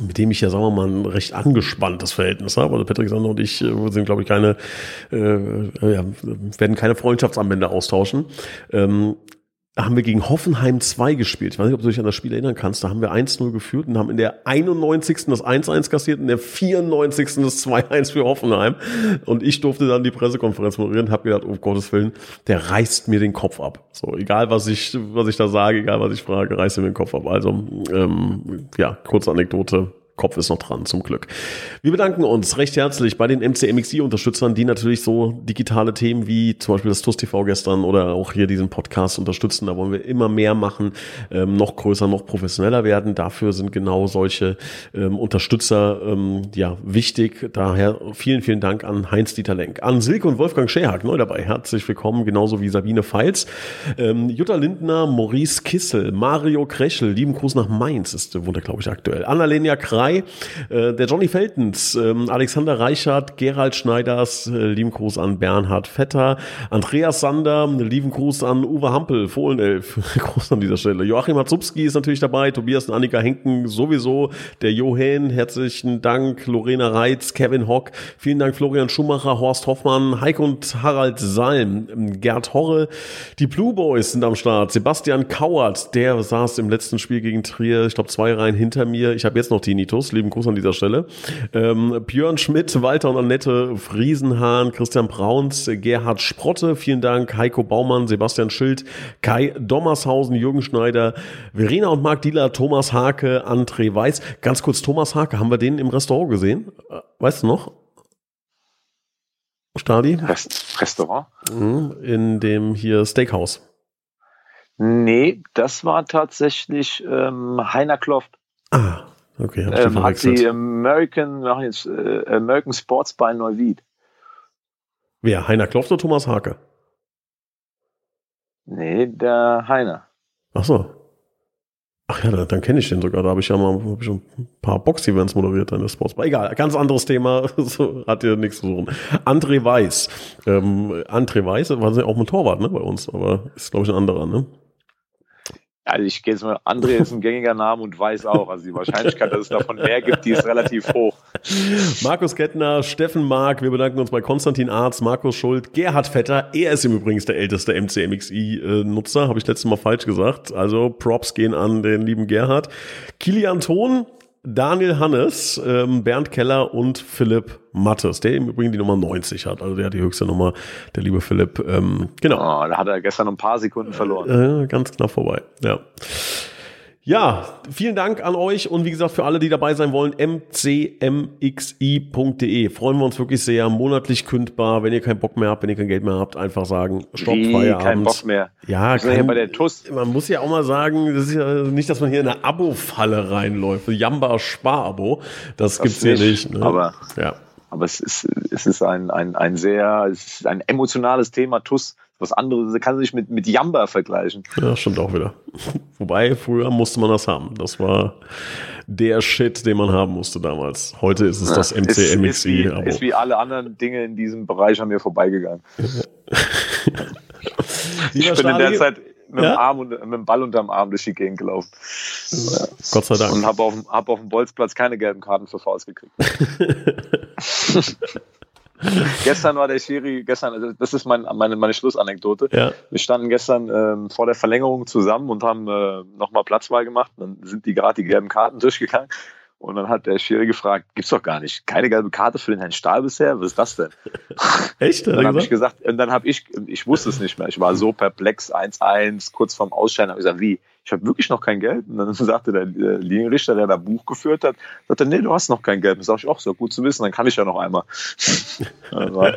mit dem ich ja, sagen wir mal, ein recht angespanntes Verhältnis habe. Also Patrick Sander und ich äh, sind, glaube ich, keine, äh, ja, werden keine Freundschaftsanwender austauschen. Ähm, haben wir gegen Hoffenheim 2 gespielt. Ich weiß nicht, ob du dich an das Spiel erinnern kannst. Da haben wir 1-0 geführt und haben in der 91. das 1-1 kassiert, in der 94. das 2-1 für Hoffenheim. Und ich durfte dann die Pressekonferenz moderieren und habe gedacht, oh Gottes Willen, der reißt mir den Kopf ab. So, egal was ich, was ich da sage, egal was ich frage, reißt mir den Kopf ab. Also, ähm, ja, kurze Anekdote Kopf ist noch dran, zum Glück. Wir bedanken uns recht herzlich bei den MCMXI-Unterstützern, die natürlich so digitale Themen wie zum Beispiel das TUS TV gestern oder auch hier diesen Podcast unterstützen. Da wollen wir immer mehr machen, ähm, noch größer, noch professioneller werden. Dafür sind genau solche ähm, Unterstützer ähm, ja wichtig. Daher vielen, vielen Dank an Heinz-Dieter Lenk, an Silke und Wolfgang Scherhack neu dabei. Herzlich willkommen, genauso wie Sabine Feils, ähm, Jutta Lindner, Maurice Kissel, Mario Kreschel, lieben Gruß nach Mainz, ist, wohnt er glaube ich aktuell. Annalena Kreis, dabei. Äh, der Johnny Feltens, ähm, Alexander Reichert, Gerald Schneiders, äh, lieben Gruß an Bernhard Vetter, Andreas Sander, lieben Gruß an Uwe Hampel, Fohlenelf, Gruß an dieser Stelle. Joachim Hatzubski ist natürlich dabei, Tobias und Annika Henken sowieso, der Johann, herzlichen Dank, Lorena Reitz, Kevin Hock, vielen Dank Florian Schumacher, Horst Hoffmann, Heik und Harald Salm, Gerd Horre, die Blue Boys sind am Start, Sebastian Kauert, der saß im letzten Spiel gegen Trier, ich glaube zwei Reihen hinter mir, ich habe jetzt noch Tinnitus, Titus, lieben Gruß an dieser Stelle. Ähm, Björn Schmidt, Walter und Annette Friesenhahn, Christian Brauns, Gerhard Sprotte, vielen Dank, Heiko Baumann, Sebastian Schild, Kai Dommershausen, Jürgen Schneider, Verena und Marc Dieler, Thomas Hake, André Weiß. Ganz kurz, Thomas Hake, haben wir den im Restaurant gesehen? Äh, weißt du noch? Stadi? Rest Restaurant? Mhm, in dem hier Steakhouse. Nee, das war tatsächlich ähm, Heiner Kloft. Ah, Okay, ähm, hat die American, machen jetzt, äh, American Sports bei Neuwied. Wer? Heiner Kloft oder Thomas Hake? Nee, der Heiner. Ach so. Ach ja, dann, dann kenne ich den sogar. Da habe ich ja mal hab ich schon ein paar Box-Events moderiert in der Sportsbar. Egal, ganz anderes Thema. so, hat hier nichts zu suchen. André Weiß. Ähm, André Weiß war ja auch ein Torwart ne, bei uns, aber ist, glaube ich, ein anderer. Ne? Also ich gehe jetzt mal, André ist ein gängiger Name und weiß auch. Also die Wahrscheinlichkeit, dass es davon mehr gibt, die ist relativ hoch. Markus Kettner, Steffen Mark, wir bedanken uns bei Konstantin Arz, Markus Schuld, Gerhard Vetter. Er ist im Übrigen der älteste MCMXI-Nutzer, habe ich letztes Mal falsch gesagt. Also Props gehen an den lieben Gerhard. Kilian Thon, Daniel Hannes, ähm, Bernd Keller und Philipp Mattes, der im Übrigen die Nummer 90 hat. Also der hat die höchste Nummer, der liebe Philipp. Ähm, genau. Oh, da hat er gestern ein paar Sekunden verloren. Äh, ganz knapp vorbei, ja. Ja, vielen Dank an euch und wie gesagt für alle, die dabei sein wollen, mcmxi.de. Freuen wir uns wirklich sehr, monatlich kündbar. Wenn ihr keinen Bock mehr habt, wenn ihr kein Geld mehr habt, einfach sagen, Stopp, Wie, Feierabend. kein Bock mehr. Ja, kein, bei der TUS. man muss ja auch mal sagen, das ist ja nicht, dass man hier in eine Abo-Falle reinläuft. Jamba Spar-Abo, das, das gibt's hier nicht. Ne? Aber, ja. aber es ist, es ist ein, ein, ein sehr, es ist ein emotionales Thema, TUS was anderes, kann sich mit, mit Jamba vergleichen. Ja, stimmt auch wieder. Wobei, früher musste man das haben. Das war der Shit, den man haben musste damals. Heute ist es ja, das MCMXI. Ist, ist, wie, ist wie alle anderen Dinge in diesem Bereich an mir vorbeigegangen. ich bin in der Zeit mit, ja? dem Arm und, mit dem Ball unterm Arm durch die Gegend gelaufen. Ja. Gott sei Dank. Und habe auf, hab auf dem Bolzplatz keine gelben Karten für Faust gekriegt. gestern war der Schiri, gestern, also das ist mein, meine, meine Schlussanekdote. Ja. Wir standen gestern ähm, vor der Verlängerung zusammen und haben äh, nochmal Platzwahl gemacht. Dann sind die gerade die gelben Karten durchgegangen. Und dann hat der Schiri gefragt, gibt's doch gar nicht. Keine gelbe Karte für den Herrn Stahl bisher? Was ist das denn? Echt? dann habe ich gesagt, und dann habe ich, ich wusste es nicht mehr. Ich war so perplex, 1-1, kurz vorm Ausscheiden, habe ich gesagt, wie? Ich habe wirklich noch kein Geld. Und dann sagte der, der Linienrichter, der da Buch geführt hat, sagte, nee, du hast noch kein Geld. Dann sage ich, auch so gut zu wissen, dann kann ich ja noch einmal. also,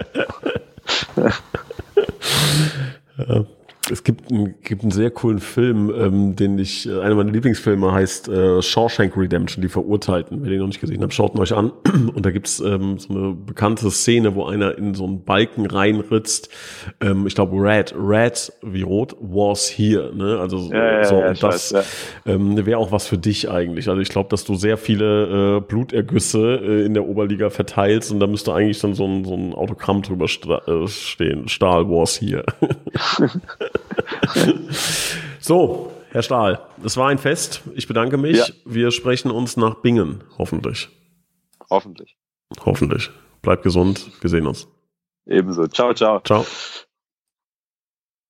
ja es gibt, ein, gibt einen sehr coolen Film, ähm, den ich, äh, einer meiner Lieblingsfilme heißt äh, Shawshank Redemption, die Verurteilten. Wenn ihr ihn noch nicht gesehen habt, schaut ihn euch an. Und da gibt's ähm, so eine bekannte Szene, wo einer in so einen Balken reinritzt. Ähm, ich glaube, Red, Red wie rot, was here. Ne? Also ja, so, ja, und das weiß, ähm, wäre auch was für dich eigentlich. Also ich glaube, dass du sehr viele äh, Blutergüsse äh, in der Oberliga verteilst und da müsste eigentlich dann so ein, so ein Autogramm drüber äh, stehen. Stahl was here. so, Herr Stahl, es war ein Fest. Ich bedanke mich. Ja. Wir sprechen uns nach Bingen, hoffentlich. Hoffentlich. Hoffentlich. Bleibt gesund. Wir sehen uns. Ebenso. Ciao, ciao. Ciao.